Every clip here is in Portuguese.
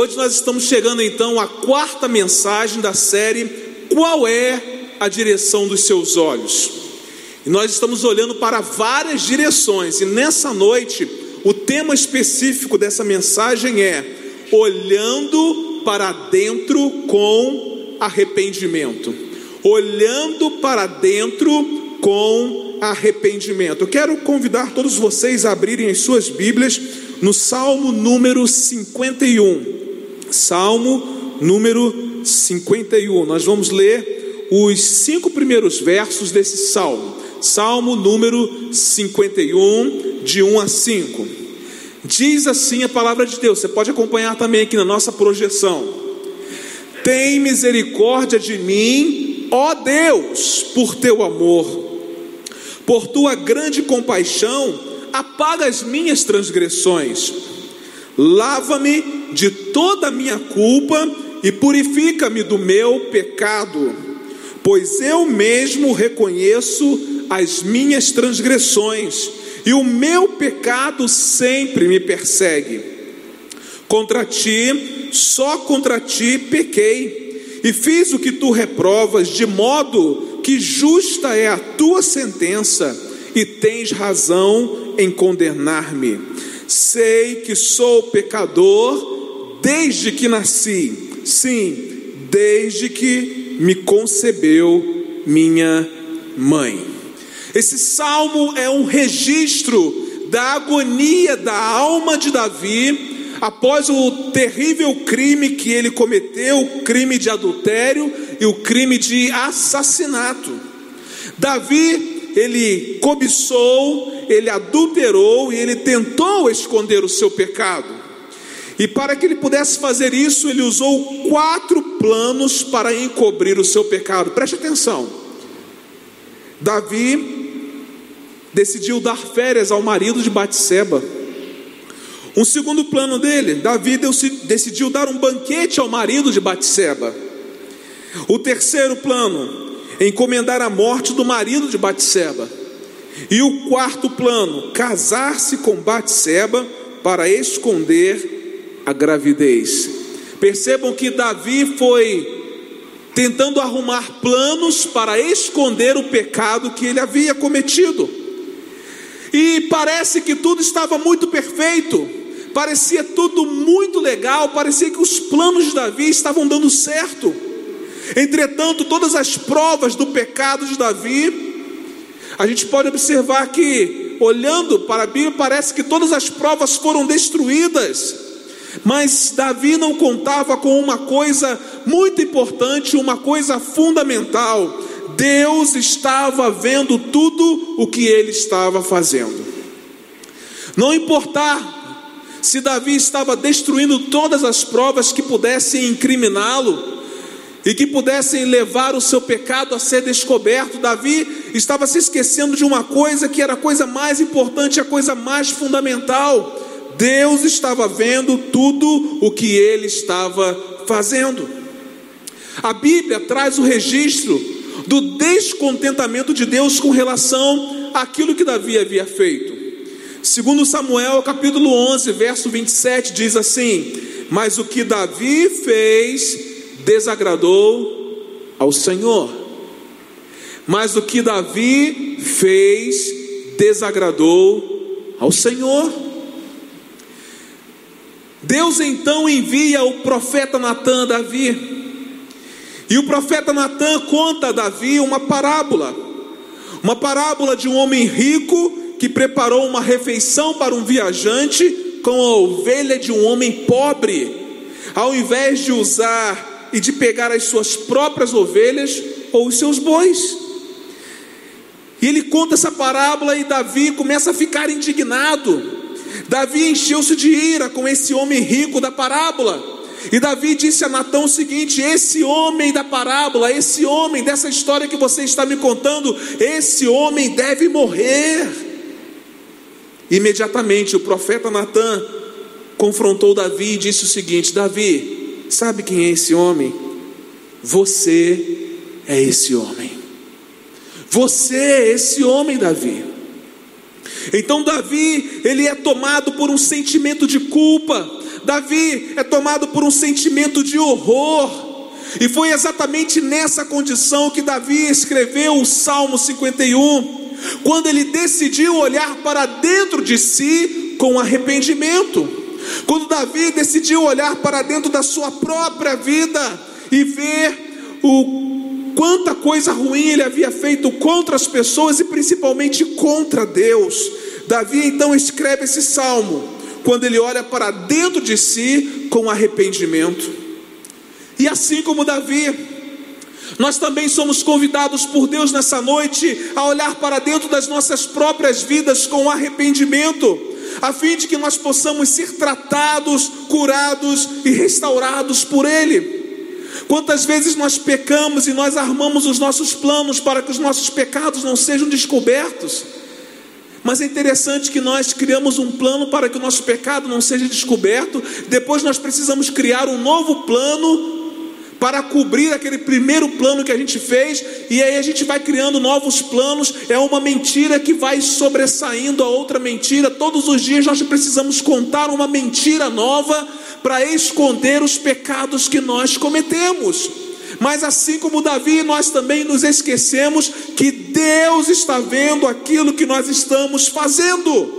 Hoje nós estamos chegando então à quarta mensagem da série Qual é a direção dos seus olhos? E nós estamos olhando para várias direções, e nessa noite o tema específico dessa mensagem é Olhando para dentro com arrependimento. Olhando para dentro com arrependimento. Eu quero convidar todos vocês a abrirem as suas Bíblias no Salmo número 51. Salmo número 51. Nós vamos ler os cinco primeiros versos desse salmo. Salmo número 51, de 1 a 5. Diz assim a palavra de Deus, você pode acompanhar também aqui na nossa projeção. Tem misericórdia de mim, ó Deus, por teu amor, por tua grande compaixão apaga as minhas transgressões, lava-me de toda a minha culpa e purifica-me do meu pecado, pois eu mesmo reconheço as minhas transgressões e o meu pecado sempre me persegue. Contra ti, só contra ti pequei e fiz o que tu reprovas, de modo que justa é a tua sentença e tens razão em condenar-me. Sei que sou pecador desde que nasci, sim, desde que me concebeu minha mãe. Esse salmo é um registro da agonia da alma de Davi após o terrível crime que ele cometeu, o crime de adultério e o crime de assassinato. Davi, ele cobiçou, ele adulterou e ele tentou esconder o seu pecado. E para que ele pudesse fazer isso, ele usou quatro planos para encobrir o seu pecado. Preste atenção. Davi decidiu dar férias ao marido de Batseba. Um segundo plano dele, Davi decidiu dar um banquete ao marido de Batseba. O terceiro plano, encomendar a morte do marido de Batseba. E o quarto plano, casar-se com Batseba para esconder a gravidez. Percebam que Davi foi tentando arrumar planos para esconder o pecado que ele havia cometido. E parece que tudo estava muito perfeito, parecia tudo muito legal, parecia que os planos de Davi estavam dando certo. Entretanto, todas as provas do pecado de Davi a gente pode observar que, olhando para a Bíblia, parece que todas as provas foram destruídas. Mas Davi não contava com uma coisa muito importante, uma coisa fundamental. Deus estava vendo tudo o que ele estava fazendo. Não importar se Davi estava destruindo todas as provas que pudessem incriminá-lo, e que pudessem levar o seu pecado a ser descoberto. Davi estava se esquecendo de uma coisa que era a coisa mais importante, a coisa mais fundamental. Deus estava vendo tudo o que ele estava fazendo. A Bíblia traz o registro do descontentamento de Deus com relação àquilo que Davi havia feito. Segundo Samuel, capítulo 11, verso 27 diz assim: "Mas o que Davi fez desagradou ao Senhor. Mas o que Davi fez desagradou ao Senhor. Deus então envia o profeta Natan a Davi. E o profeta Natan conta a Davi uma parábola. Uma parábola de um homem rico que preparou uma refeição para um viajante com a ovelha de um homem pobre. Ao invés de usar e de pegar as suas próprias ovelhas ou os seus bois. E ele conta essa parábola e Davi começa a ficar indignado. Davi encheu-se de ira com esse homem rico da parábola. E Davi disse a Natão o seguinte: Esse homem da parábola, esse homem dessa história que você está me contando, esse homem deve morrer. Imediatamente o profeta Natan confrontou Davi e disse o seguinte: Davi, Sabe quem é esse homem? Você é esse homem. Você é esse homem, Davi. Então Davi, ele é tomado por um sentimento de culpa. Davi é tomado por um sentimento de horror. E foi exatamente nessa condição que Davi escreveu o Salmo 51, quando ele decidiu olhar para dentro de si com arrependimento. Quando Davi decidiu olhar para dentro da sua própria vida e ver o quanta coisa ruim ele havia feito contra as pessoas e principalmente contra Deus. Davi então escreve esse salmo quando ele olha para dentro de si com arrependimento. E assim como Davi, nós também somos convidados por Deus nessa noite a olhar para dentro das nossas próprias vidas com arrependimento, a fim de que nós possamos ser tratados, curados e restaurados por Ele. Quantas vezes nós pecamos e nós armamos os nossos planos para que os nossos pecados não sejam descobertos? Mas é interessante que nós criamos um plano para que o nosso pecado não seja descoberto, depois nós precisamos criar um novo plano para cobrir aquele primeiro plano que a gente fez, e aí a gente vai criando novos planos, é uma mentira que vai sobressaindo a outra mentira. Todos os dias nós precisamos contar uma mentira nova para esconder os pecados que nós cometemos. Mas assim como Davi, nós também nos esquecemos que Deus está vendo aquilo que nós estamos fazendo.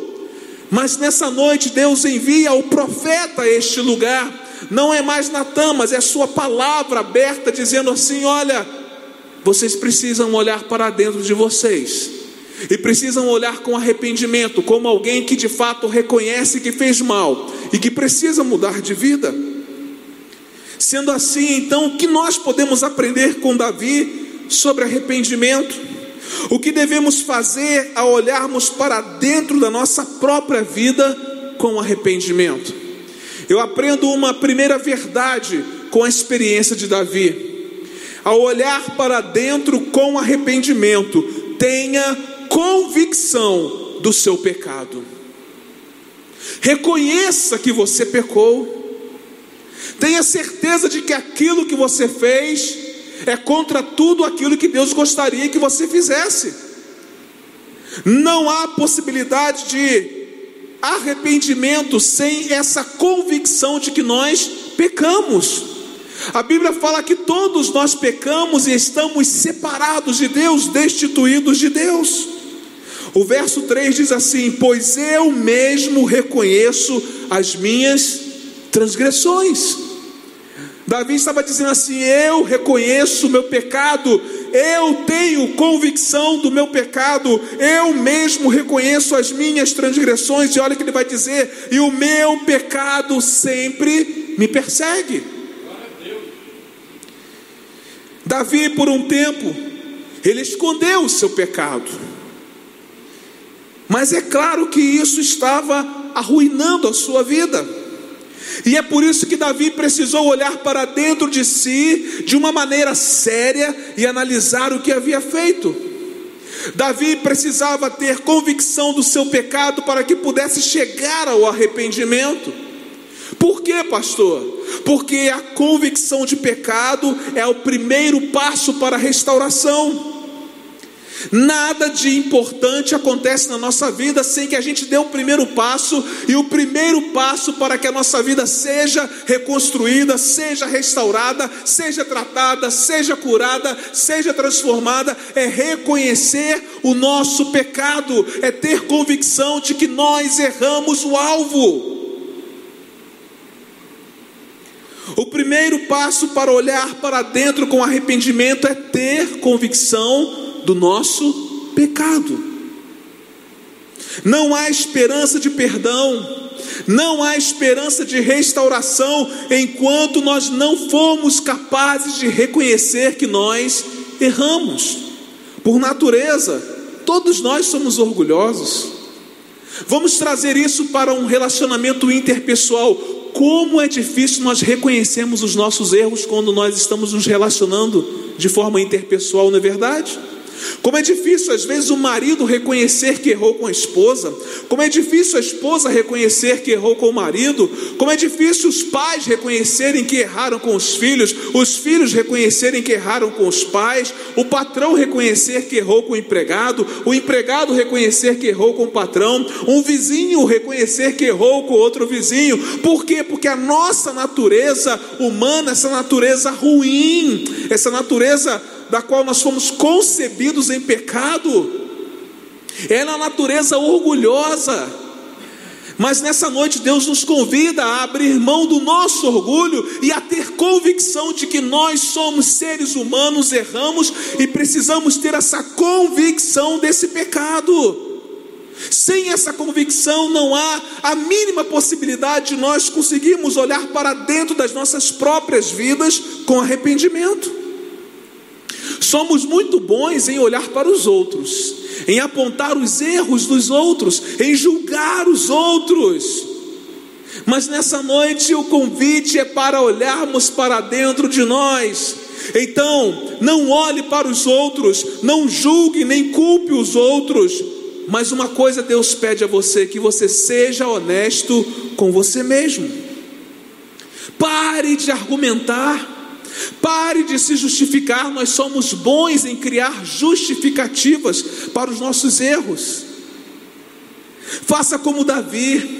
Mas nessa noite Deus envia o profeta a este lugar. Não é mais Natan, mas é a sua palavra aberta dizendo assim: olha, vocês precisam olhar para dentro de vocês. E precisam olhar com arrependimento, como alguém que de fato reconhece que fez mal e que precisa mudar de vida. Sendo assim, então, o que nós podemos aprender com Davi sobre arrependimento? O que devemos fazer ao olharmos para dentro da nossa própria vida com arrependimento? Eu aprendo uma primeira verdade com a experiência de Davi. Ao olhar para dentro com arrependimento, tenha convicção do seu pecado. Reconheça que você pecou Tenha certeza de que aquilo que você fez é contra tudo aquilo que Deus gostaria que você fizesse. Não há possibilidade de arrependimento sem essa convicção de que nós pecamos. A Bíblia fala que todos nós pecamos e estamos separados de Deus, destituídos de Deus. O verso 3 diz assim: Pois eu mesmo reconheço as minhas transgressões. Davi estava dizendo assim: Eu reconheço o meu pecado, eu tenho convicção do meu pecado, eu mesmo reconheço as minhas transgressões, e olha o que ele vai dizer: e o meu pecado sempre me persegue. Davi, por um tempo, ele escondeu o seu pecado, mas é claro que isso estava arruinando a sua vida. E é por isso que Davi precisou olhar para dentro de si de uma maneira séria e analisar o que havia feito. Davi precisava ter convicção do seu pecado para que pudesse chegar ao arrependimento. Por quê, pastor? Porque a convicção de pecado é o primeiro passo para a restauração. Nada de importante acontece na nossa vida sem que a gente dê o primeiro passo, e o primeiro passo para que a nossa vida seja reconstruída, seja restaurada, seja tratada, seja curada, seja transformada, é reconhecer o nosso pecado, é ter convicção de que nós erramos o alvo. O primeiro passo para olhar para dentro com arrependimento é ter convicção do nosso pecado. Não há esperança de perdão, não há esperança de restauração enquanto nós não formos capazes de reconhecer que nós erramos. Por natureza, todos nós somos orgulhosos. Vamos trazer isso para um relacionamento interpessoal. Como é difícil nós reconhecermos os nossos erros quando nós estamos nos relacionando de forma interpessoal, não é verdade? Como é difícil às vezes o marido reconhecer que errou com a esposa, como é difícil a esposa reconhecer que errou com o marido, como é difícil os pais reconhecerem que erraram com os filhos, os filhos reconhecerem que erraram com os pais, o patrão reconhecer que errou com o empregado, o empregado reconhecer que errou com o patrão, um vizinho reconhecer que errou com outro vizinho. Por quê? Porque a nossa natureza humana, essa natureza ruim, essa natureza da qual nós fomos concebidos em pecado, é na natureza orgulhosa. Mas nessa noite Deus nos convida a abrir mão do nosso orgulho e a ter convicção de que nós somos seres humanos, erramos e precisamos ter essa convicção desse pecado. Sem essa convicção, não há a mínima possibilidade de nós conseguirmos olhar para dentro das nossas próprias vidas com arrependimento. Somos muito bons em olhar para os outros, em apontar os erros dos outros, em julgar os outros. Mas nessa noite o convite é para olharmos para dentro de nós. Então, não olhe para os outros, não julgue nem culpe os outros. Mas uma coisa Deus pede a você: que você seja honesto com você mesmo. Pare de argumentar. Pare de se justificar, nós somos bons em criar justificativas para os nossos erros. Faça como Davi.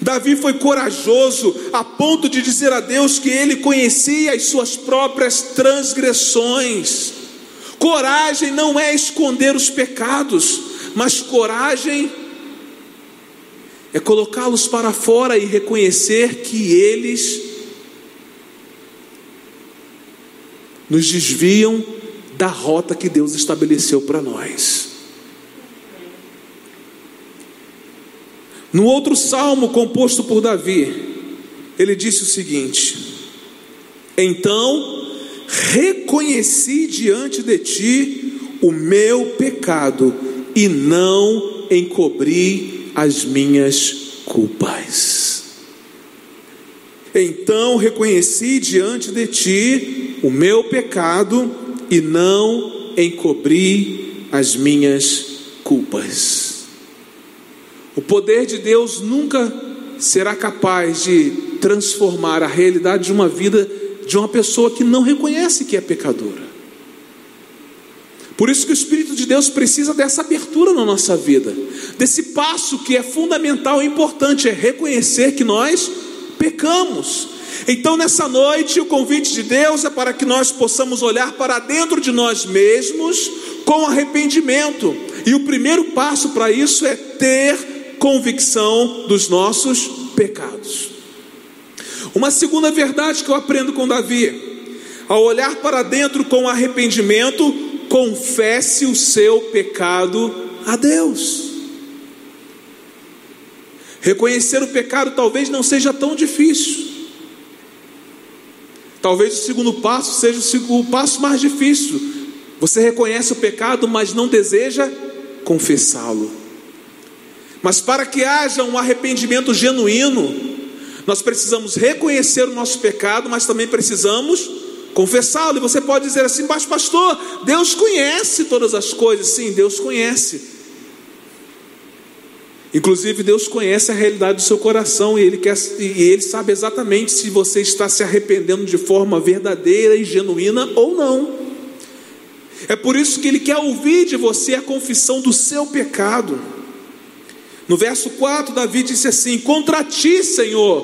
Davi foi corajoso a ponto de dizer a Deus que ele conhecia as suas próprias transgressões. Coragem não é esconder os pecados, mas coragem é colocá-los para fora e reconhecer que eles nos desviam da rota que Deus estabeleceu para nós. No outro salmo composto por Davi, ele disse o seguinte: Então reconheci diante de ti o meu pecado e não encobri as minhas culpas. Então reconheci diante de ti o meu pecado e não encobri as minhas culpas. O poder de Deus nunca será capaz de transformar a realidade de uma vida de uma pessoa que não reconhece que é pecadora. Por isso que o Espírito de Deus precisa dessa abertura na nossa vida, desse passo que é fundamental e importante, é reconhecer que nós pecamos. Então, nessa noite, o convite de Deus é para que nós possamos olhar para dentro de nós mesmos com arrependimento. E o primeiro passo para isso é ter convicção dos nossos pecados. Uma segunda verdade que eu aprendo com Davi: ao olhar para dentro com arrependimento, confesse o seu pecado a Deus. Reconhecer o pecado talvez não seja tão difícil. Talvez o segundo passo seja o passo mais difícil. Você reconhece o pecado, mas não deseja confessá-lo. Mas para que haja um arrependimento genuíno, nós precisamos reconhecer o nosso pecado, mas também precisamos confessá-lo. E você pode dizer assim, mas pastor, Deus conhece todas as coisas. Sim, Deus conhece. Inclusive, Deus conhece a realidade do seu coração e ele, quer, e ele sabe exatamente se você está se arrependendo de forma verdadeira e genuína ou não. É por isso que ele quer ouvir de você a confissão do seu pecado. No verso 4, Davi disse assim: Contra ti, Senhor,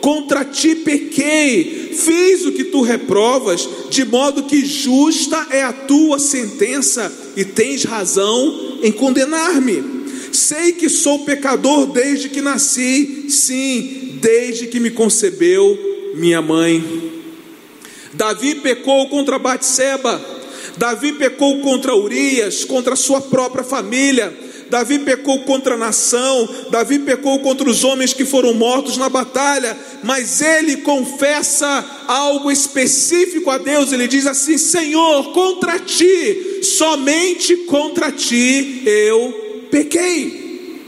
contra ti pequei, fiz o que tu reprovas, de modo que justa é a tua sentença e tens razão em condenar-me. Sei que sou pecador desde que nasci, sim, desde que me concebeu minha mãe. Davi pecou contra Batseba, Davi pecou contra Urias, contra sua própria família. Davi pecou contra a nação, Davi pecou contra os homens que foram mortos na batalha, mas ele confessa algo específico a Deus. Ele diz assim: Senhor, contra ti, somente contra ti eu pequei.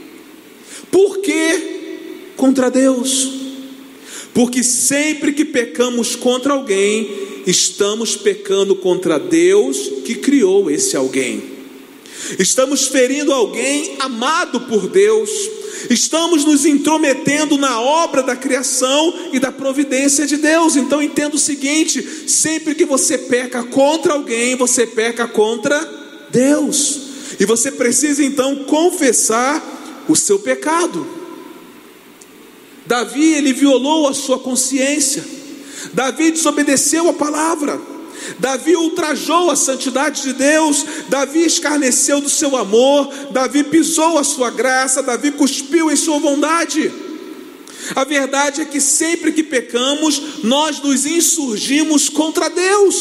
Por que contra Deus? Porque sempre que pecamos contra alguém, estamos pecando contra Deus que criou esse alguém. estamos ferindo alguém amado por Deus, estamos nos intrometendo na obra da criação e da providência de Deus. Então entenda o seguinte: sempre que você peca contra alguém, você peca contra Deus, e você precisa então confessar o seu pecado. Davi, ele violou a sua consciência, Davi desobedeceu a palavra. Davi ultrajou a santidade de Deus, Davi escarneceu do seu amor, Davi pisou a sua graça, Davi cuspiu em sua bondade. A verdade é que sempre que pecamos, nós nos insurgimos contra Deus.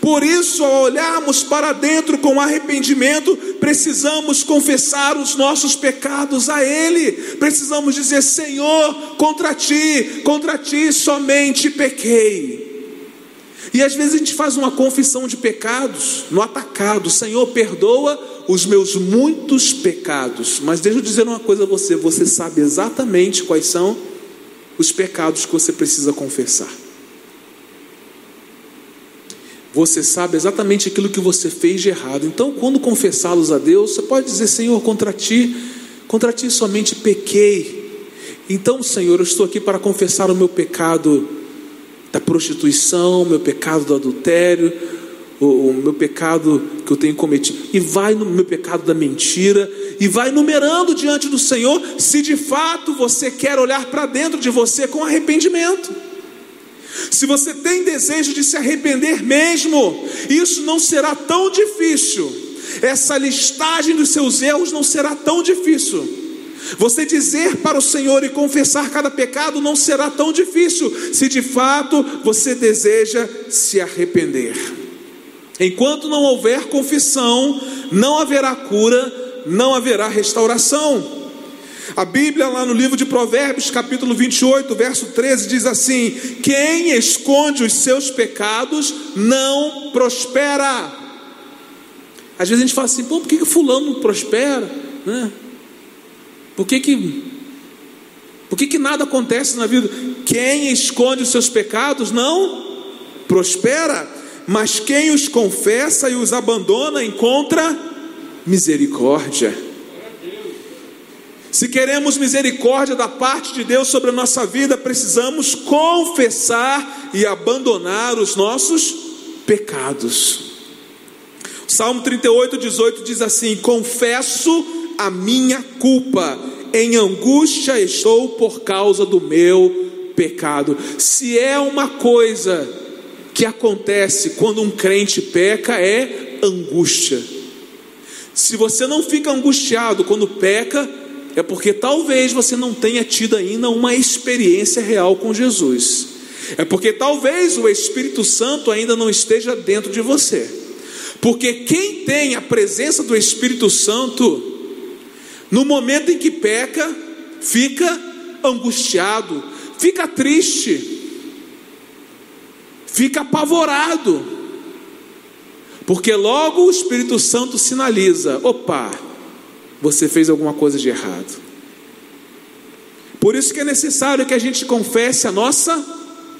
Por isso, ao olharmos para dentro com arrependimento, precisamos confessar os nossos pecados a Ele. Precisamos dizer: Senhor, contra ti, contra ti somente pequei. E às vezes a gente faz uma confissão de pecados no atacado: Senhor, perdoa os meus muitos pecados. Mas deixa eu dizer uma coisa a você: você sabe exatamente quais são os pecados que você precisa confessar. Você sabe exatamente aquilo que você fez de errado. Então, quando confessá-los a Deus, você pode dizer: Senhor, contra ti, contra ti somente pequei. Então, Senhor, eu estou aqui para confessar o meu pecado da prostituição, meu pecado do adultério, o, o, meu pecado que eu tenho cometido, e vai no meu pecado da mentira, e vai numerando diante do Senhor, se de fato você quer olhar para dentro de você com arrependimento. Se você tem desejo de se arrepender mesmo, isso não será tão difícil. Essa listagem dos seus erros não será tão difícil. Você dizer para o Senhor e confessar cada pecado não será tão difícil, se de fato você deseja se arrepender. Enquanto não houver confissão, não haverá cura, não haverá restauração. A Bíblia, lá no livro de Provérbios, capítulo 28, verso 13, diz assim: Quem esconde os seus pecados não prospera. Às vezes a gente fala assim, pô, por que, que fulano não prospera? Né? Por que que, por que que nada acontece na vida? Quem esconde os seus pecados não prospera, mas quem os confessa e os abandona encontra misericórdia. Se queremos misericórdia da parte de Deus sobre a nossa vida, precisamos confessar e abandonar os nossos pecados. Salmo 38, 18 diz assim: Confesso a minha culpa, em angústia estou por causa do meu pecado. Se é uma coisa que acontece quando um crente peca, é angústia. Se você não fica angustiado quando peca, é porque talvez você não tenha tido ainda uma experiência real com Jesus. É porque talvez o Espírito Santo ainda não esteja dentro de você. Porque quem tem a presença do Espírito Santo, no momento em que peca, fica angustiado, fica triste, fica apavorado. Porque logo o Espírito Santo sinaliza: opa, você fez alguma coisa de errado. Por isso que é necessário que a gente confesse a nossa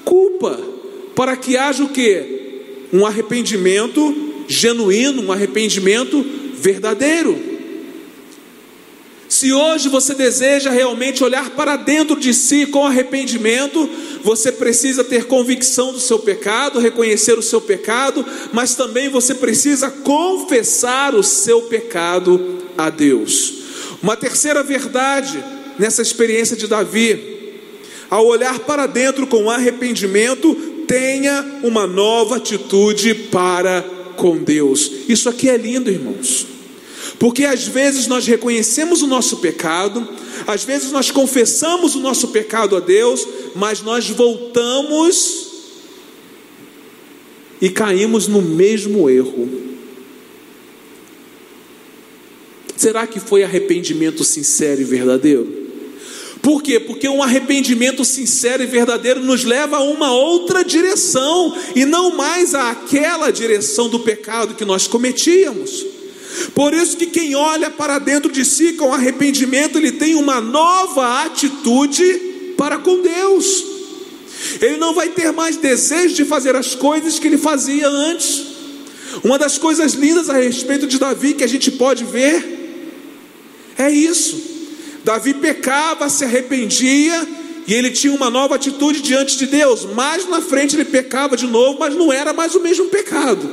culpa, para que haja o que? Um arrependimento genuíno, um arrependimento verdadeiro. Se hoje você deseja realmente olhar para dentro de si com arrependimento, você precisa ter convicção do seu pecado, reconhecer o seu pecado, mas também você precisa confessar o seu pecado a Deus. Uma terceira verdade nessa experiência de Davi, ao olhar para dentro com arrependimento, tenha uma nova atitude para com Deus. Isso aqui é lindo, irmãos. Porque às vezes nós reconhecemos o nosso pecado, às vezes nós confessamos o nosso pecado a Deus, mas nós voltamos e caímos no mesmo erro. Será que foi arrependimento sincero e verdadeiro? Por quê? Porque um arrependimento sincero e verdadeiro nos leva a uma outra direção e não mais àquela direção do pecado que nós cometíamos. Por isso que quem olha para dentro de si com arrependimento, ele tem uma nova atitude para com Deus. Ele não vai ter mais desejo de fazer as coisas que ele fazia antes. Uma das coisas lindas a respeito de Davi que a gente pode ver é isso. Davi pecava, se arrependia e ele tinha uma nova atitude diante de Deus. Mais na frente ele pecava de novo, mas não era mais o mesmo pecado.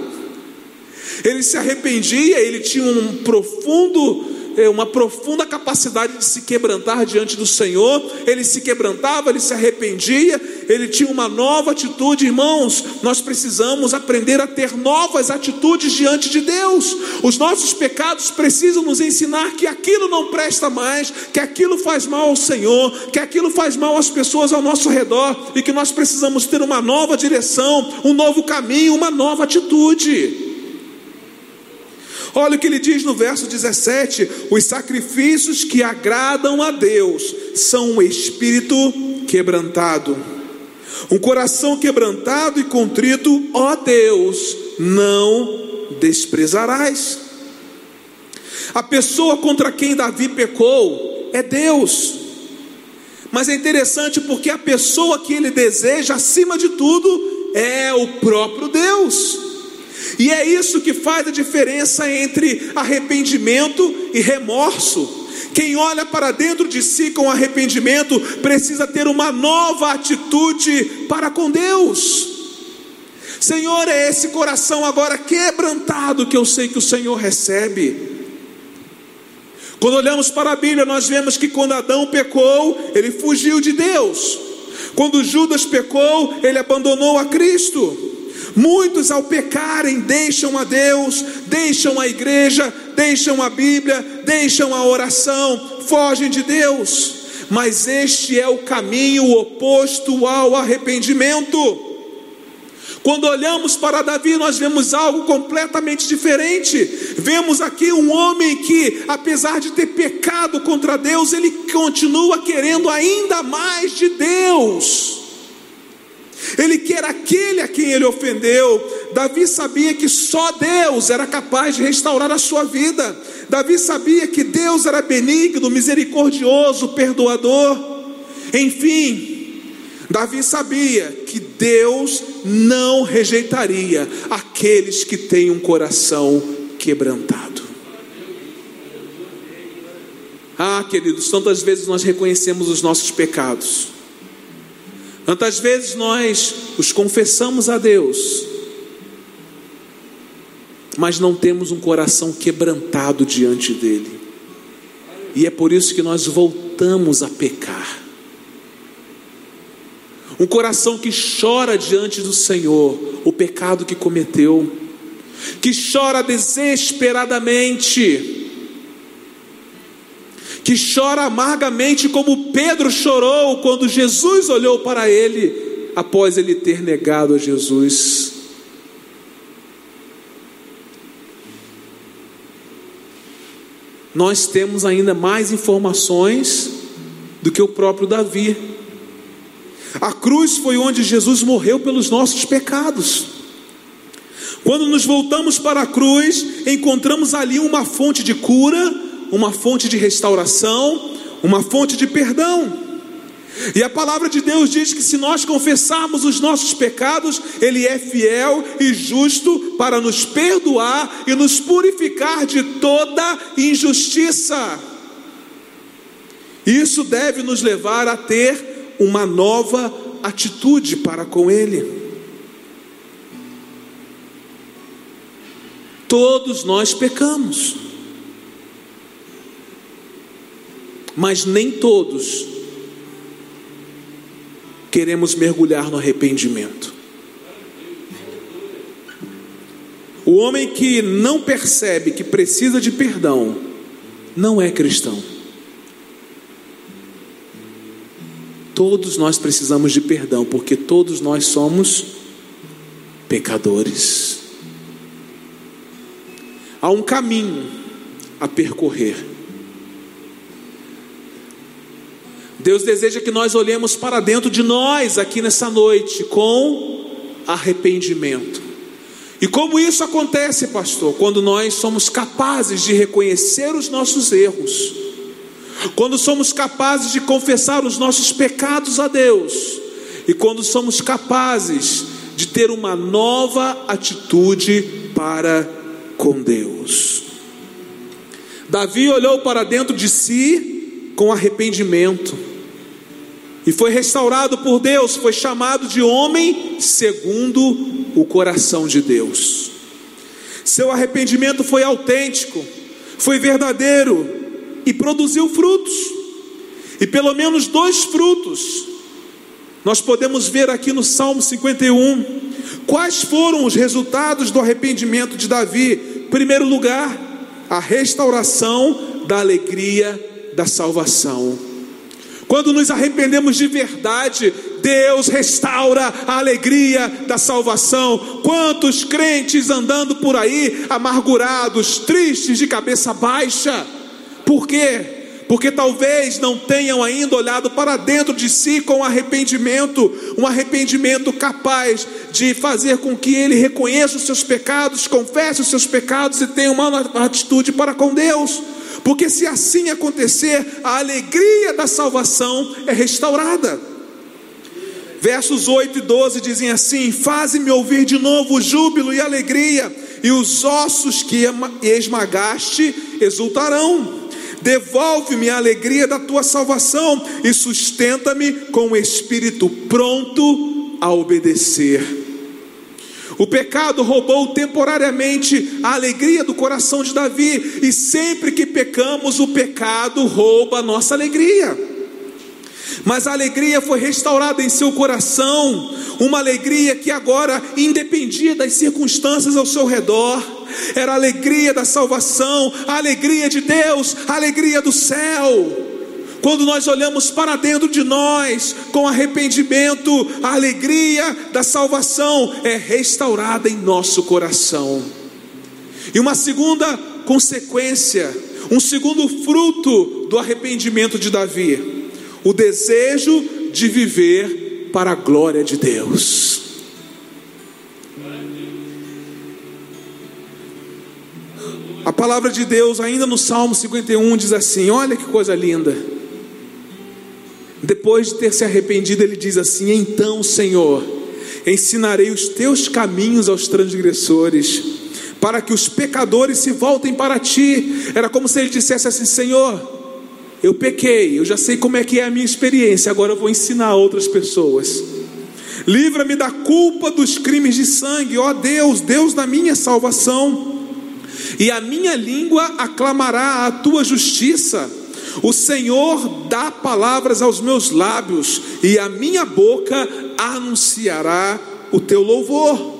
Ele se arrependia, ele tinha um profundo uma profunda capacidade de se quebrantar diante do Senhor. Ele se quebrantava, ele se arrependia, ele tinha uma nova atitude, irmãos. Nós precisamos aprender a ter novas atitudes diante de Deus. Os nossos pecados precisam nos ensinar que aquilo não presta mais, que aquilo faz mal ao Senhor, que aquilo faz mal às pessoas ao nosso redor e que nós precisamos ter uma nova direção, um novo caminho, uma nova atitude. Olha o que ele diz no verso 17: os sacrifícios que agradam a Deus são um espírito quebrantado, um coração quebrantado e contrito, ó Deus, não desprezarás. A pessoa contra quem Davi pecou é Deus. Mas é interessante porque a pessoa que ele deseja acima de tudo é o próprio Deus. E é isso que faz a diferença entre arrependimento e remorso. Quem olha para dentro de si com arrependimento precisa ter uma nova atitude para com Deus. Senhor, é esse coração agora quebrantado que eu sei que o Senhor recebe. Quando olhamos para a Bíblia, nós vemos que quando Adão pecou, ele fugiu de Deus. Quando Judas pecou, ele abandonou a Cristo. Muitos, ao pecarem, deixam a Deus, deixam a igreja, deixam a Bíblia, deixam a oração, fogem de Deus. Mas este é o caminho oposto ao arrependimento. Quando olhamos para Davi, nós vemos algo completamente diferente. Vemos aqui um homem que, apesar de ter pecado contra Deus, ele continua querendo ainda mais de Deus. Ele quer aquele a quem ele ofendeu. Davi sabia que só Deus era capaz de restaurar a sua vida. Davi sabia que Deus era benigno, misericordioso, perdoador. Enfim, Davi sabia que Deus não rejeitaria aqueles que têm um coração quebrantado. Ah, queridos, tantas vezes nós reconhecemos os nossos pecados Quantas vezes nós os confessamos a Deus, mas não temos um coração quebrantado diante dEle, e é por isso que nós voltamos a pecar. Um coração que chora diante do Senhor o pecado que cometeu, que chora desesperadamente, que chora amargamente como Pedro chorou quando Jesus olhou para ele após ele ter negado a Jesus. Nós temos ainda mais informações do que o próprio Davi. A cruz foi onde Jesus morreu pelos nossos pecados. Quando nos voltamos para a cruz, encontramos ali uma fonte de cura, uma fonte de restauração, uma fonte de perdão. E a palavra de Deus diz que se nós confessarmos os nossos pecados, Ele é fiel e justo para nos perdoar e nos purificar de toda injustiça. Isso deve nos levar a ter uma nova atitude para com Ele. Todos nós pecamos. Mas nem todos queremos mergulhar no arrependimento. O homem que não percebe que precisa de perdão não é cristão. Todos nós precisamos de perdão, porque todos nós somos pecadores. Há um caminho a percorrer. Deus deseja que nós olhemos para dentro de nós aqui nessa noite com arrependimento. E como isso acontece, pastor? Quando nós somos capazes de reconhecer os nossos erros, quando somos capazes de confessar os nossos pecados a Deus, e quando somos capazes de ter uma nova atitude para com Deus. Davi olhou para dentro de si com arrependimento e foi restaurado por Deus, foi chamado de homem segundo o coração de Deus. Seu arrependimento foi autêntico, foi verdadeiro e produziu frutos. E pelo menos dois frutos nós podemos ver aqui no Salmo 51. Quais foram os resultados do arrependimento de Davi? Em primeiro lugar, a restauração da alegria da salvação. Quando nos arrependemos de verdade, Deus restaura a alegria da salvação. Quantos crentes andando por aí amargurados, tristes, de cabeça baixa? Por quê? Porque talvez não tenham ainda olhado para dentro de si com arrependimento, um arrependimento capaz de fazer com que ele reconheça os seus pecados, confesse os seus pecados e tenha uma atitude para com Deus porque se assim acontecer, a alegria da salvação é restaurada. Versos 8 e 12 dizem assim: Faze-me ouvir de novo júbilo e alegria, e os ossos que esmagaste exultarão. Devolve-me a alegria da tua salvação e sustenta-me com o espírito pronto a obedecer. O pecado roubou temporariamente a alegria do coração de Davi, e sempre que pecamos, o pecado rouba a nossa alegria. Mas a alegria foi restaurada em seu coração, uma alegria que agora independia das circunstâncias ao seu redor, era a alegria da salvação, a alegria de Deus, a alegria do céu. Quando nós olhamos para dentro de nós com arrependimento, a alegria da salvação é restaurada em nosso coração. E uma segunda consequência, um segundo fruto do arrependimento de Davi, o desejo de viver para a glória de Deus. A palavra de Deus, ainda no Salmo 51, diz assim: Olha que coisa linda. Depois de ter se arrependido, ele diz assim: Então, Senhor, ensinarei os teus caminhos aos transgressores, para que os pecadores se voltem para ti. Era como se ele dissesse assim: Senhor, eu pequei, eu já sei como é que é a minha experiência, agora eu vou ensinar outras pessoas. Livra-me da culpa dos crimes de sangue, ó Deus, Deus da minha salvação. E a minha língua aclamará a tua justiça o Senhor dá palavras aos meus lábios, e a minha boca anunciará o teu louvor.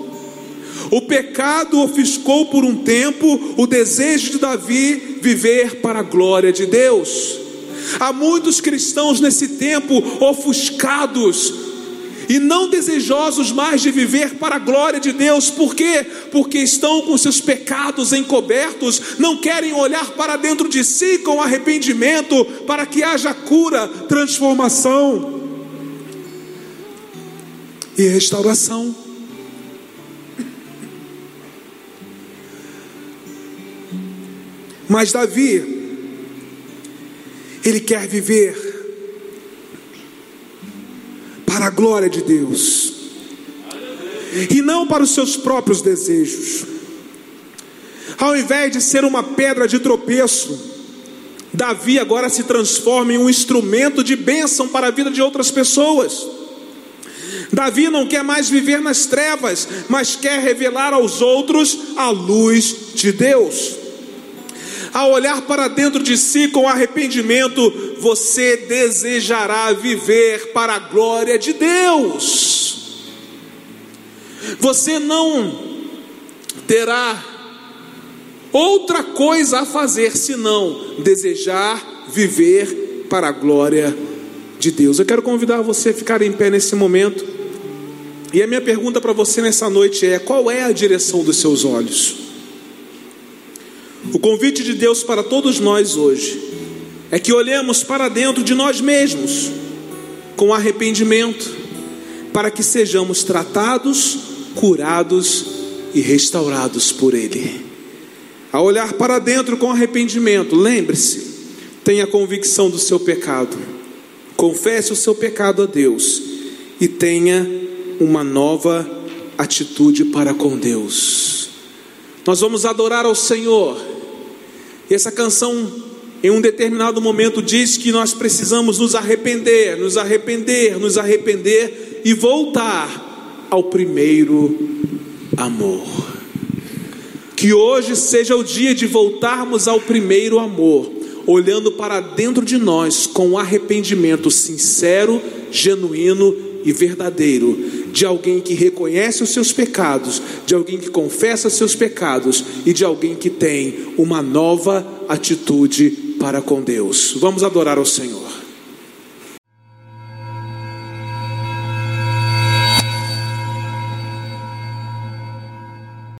O pecado ofuscou por um tempo o desejo de Davi viver para a glória de Deus. Há muitos cristãos nesse tempo ofuscados e não desejosos mais de viver para a glória de Deus, por quê? Porque estão com seus pecados encobertos, não querem olhar para dentro de si com arrependimento, para que haja cura, transformação e restauração. Mas Davi, ele quer viver para a glória de Deus, e não para os seus próprios desejos. Ao invés de ser uma pedra de tropeço, Davi agora se transforma em um instrumento de bênção para a vida de outras pessoas. Davi não quer mais viver nas trevas, mas quer revelar aos outros a luz de Deus. Ao olhar para dentro de si com arrependimento, você desejará viver para a glória de Deus. Você não terá outra coisa a fazer senão desejar viver para a glória de Deus. Eu quero convidar você a ficar em pé nesse momento. E a minha pergunta para você nessa noite é: qual é a direção dos seus olhos? O convite de Deus para todos nós hoje é que olhemos para dentro de nós mesmos com arrependimento, para que sejamos tratados, curados e restaurados por Ele. Ao olhar para dentro com arrependimento, lembre-se, tenha convicção do seu pecado, confesse o seu pecado a Deus e tenha uma nova atitude para com Deus. Nós vamos adorar ao Senhor. E essa canção, em um determinado momento, diz que nós precisamos nos arrepender, nos arrepender, nos arrepender e voltar ao primeiro amor. Que hoje seja o dia de voltarmos ao primeiro amor, olhando para dentro de nós com arrependimento sincero, genuíno e verdadeiro, de alguém que reconhece os seus pecados, de alguém que confessa os seus pecados e de alguém que tem uma nova atitude para com Deus. Vamos adorar ao Senhor.